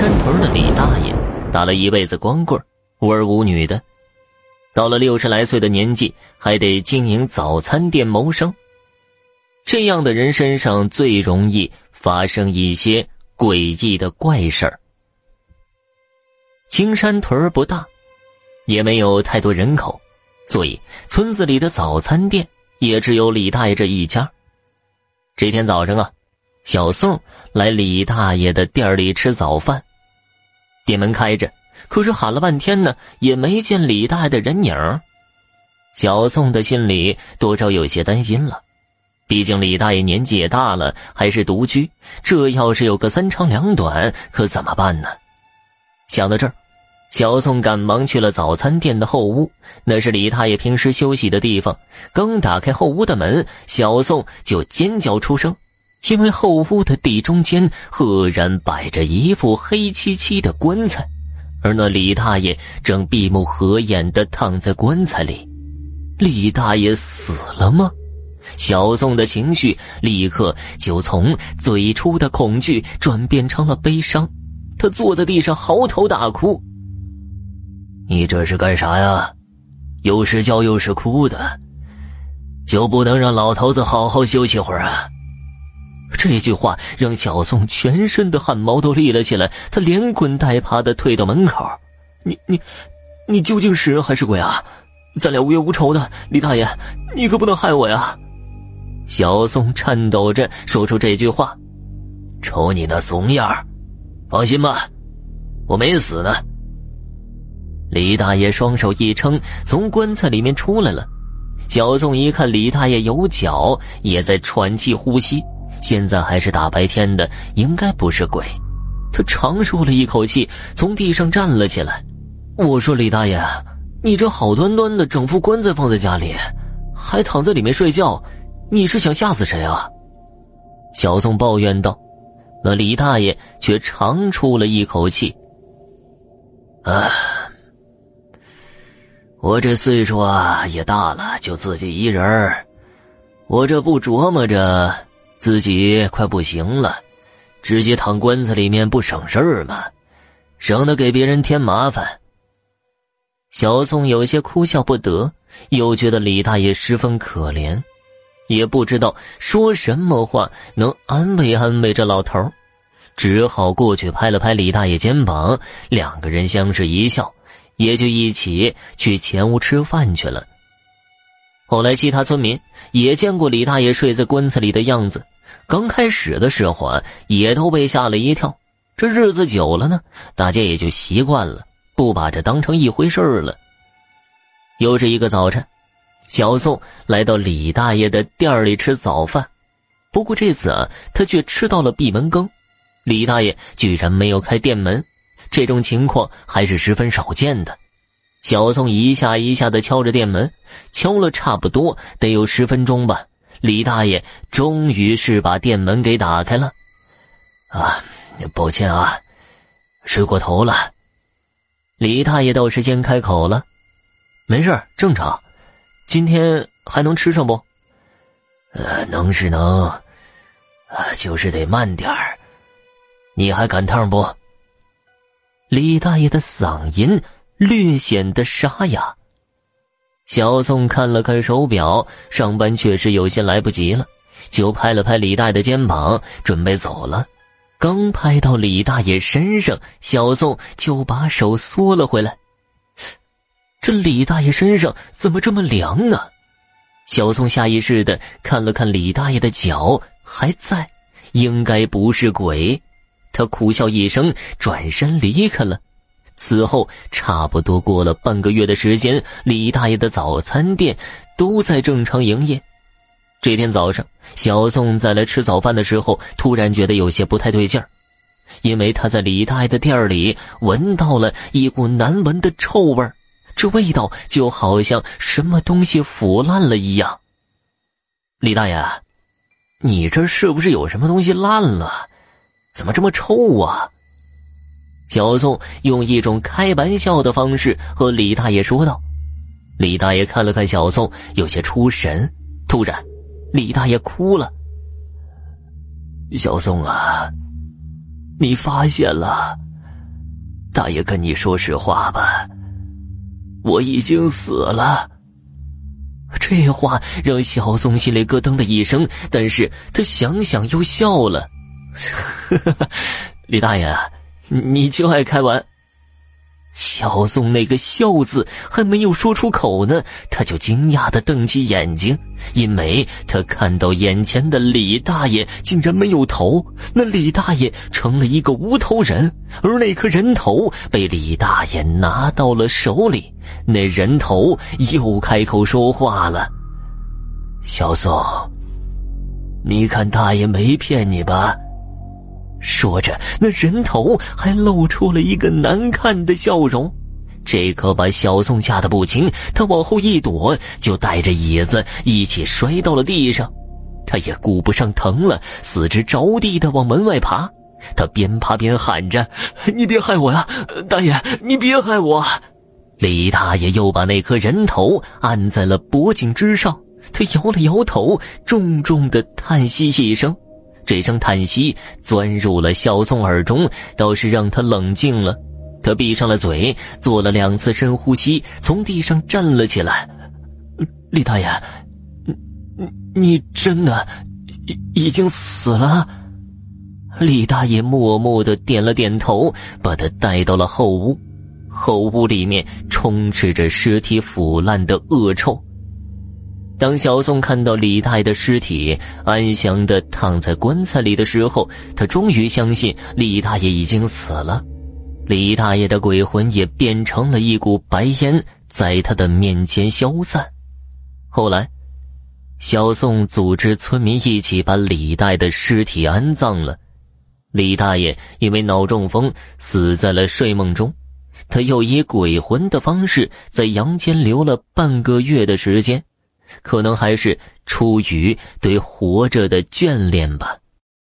山屯的李大爷打了一辈子光棍，无儿无女的，到了六十来岁的年纪，还得经营早餐店谋生。这样的人身上最容易发生一些诡异的怪事儿。青山屯不大，也没有太多人口，所以村子里的早餐店也只有李大爷这一家。这天早上啊。小宋来李大爷的店里吃早饭，店门开着，可是喊了半天呢，也没见李大爷的人影小宋的心里多少有些担心了，毕竟李大爷年纪也大了，还是独居，这要是有个三长两短，可怎么办呢？想到这儿，小宋赶忙去了早餐店的后屋，那是李大爷平时休息的地方。刚打开后屋的门，小宋就尖叫出声。因为后屋的地中间赫然摆着一副黑漆漆的棺材，而那李大爷正闭目合眼的躺在棺材里。李大爷死了吗？小宋的情绪立刻就从最初的恐惧转变成了悲伤，他坐在地上嚎啕大哭。你这是干啥呀？又是叫又是哭的，就不能让老头子好好休息会儿啊？这句话让小宋全身的汗毛都立了起来，他连滚带爬的退到门口。你你，你究竟是人还是鬼啊？咱俩无冤无仇的，李大爷，你可不能害我呀！小宋颤抖着说出这句话。瞅你那怂样放心吧，我没死呢。李大爷双手一撑，从棺材里面出来了。小宋一看李大爷有脚，也在喘气呼吸。现在还是大白天的，应该不是鬼。他长舒了一口气，从地上站了起来。我说：“李大爷，你这好端端的整副棺材放在家里，还躺在里面睡觉，你是想吓死谁啊？”小宋抱怨道。那李大爷却长出了一口气：“啊，我这岁数啊也大了，就自己一人，我这不琢磨着。”自己快不行了，直接躺棺材里面不省事儿吗？省得给别人添麻烦。小宋有些哭笑不得，又觉得李大爷十分可怜，也不知道说什么话能安慰安慰这老头只好过去拍了拍李大爷肩膀，两个人相视一笑，也就一起去前屋吃饭去了。后来，其他村民也见过李大爷睡在棺材里的样子。刚开始的时候啊，也都被吓了一跳。这日子久了呢，大家也就习惯了，不把这当成一回事儿了。又是一个早晨，小宋来到李大爷的店里吃早饭，不过这次啊，他却吃到了闭门羹。李大爷居然没有开店门，这种情况还是十分少见的。小宋一下一下的敲着店门，敲了差不多得有十分钟吧。李大爷终于是把店门给打开了。啊，抱歉啊，睡过头了。李大爷倒是先开口了：“没事正常。今天还能吃上不？呃，能是能，啊，就是得慢点儿。你还赶趟不？”李大爷的嗓音。略显得沙哑。小宋看了看手表，上班确实有些来不及了，就拍了拍李大爷的肩膀，准备走了。刚拍到李大爷身上，小宋就把手缩了回来。这李大爷身上怎么这么凉呢？小宋下意识的看了看李大爷的脚，还在，应该不是鬼。他苦笑一声，转身离开了。此后，差不多过了半个月的时间，李大爷的早餐店都在正常营业。这天早上，小宋在来吃早饭的时候，突然觉得有些不太对劲儿，因为他在李大爷的店里闻到了一股难闻的臭味儿，这味道就好像什么东西腐烂了一样。李大爷，你这是不是有什么东西烂了？怎么这么臭啊？小宋用一种开玩笑的方式和李大爷说道：“李大爷看了看小宋，有些出神。突然，李大爷哭了。小宋啊，你发现了，大爷跟你说实话吧，我已经死了。这话让小宋心里咯噔的一声，但是他想想又笑了。李大爷，你就爱开玩。小宋那个“笑”字还没有说出口呢，他就惊讶的瞪起眼睛，因为他看到眼前的李大爷竟然没有头，那李大爷成了一个无头人，而那颗人头被李大爷拿到了手里，那人头又开口说话了：“小宋，你看大爷没骗你吧？”说着，那人头还露出了一个难看的笑容，这可把小宋吓得不轻。他往后一躲，就带着椅子一起摔到了地上。他也顾不上疼了，四肢着地的往门外爬。他边爬边喊着：“你别害我呀，大爷，你别害我！”李大爷又把那颗人头按在了脖颈之上，他摇了摇头，重重的叹息一声。这声叹息钻入了小宋耳中，倒是让他冷静了。他闭上了嘴，做了两次深呼吸，从地上站了起来。李大爷，你你真的已已经死了？李大爷默默的点了点头，把他带到了后屋。后屋里面充斥着尸体腐烂的恶臭。当小宋看到李大爷的尸体安详的躺在棺材里的时候，他终于相信李大爷已经死了。李大爷的鬼魂也变成了一股白烟，在他的面前消散。后来，小宋组织村民一起把李大爷的尸体安葬了。李大爷因为脑中风死在了睡梦中，他又以鬼魂的方式在阳间留了半个月的时间。可能还是出于对活着的眷恋吧。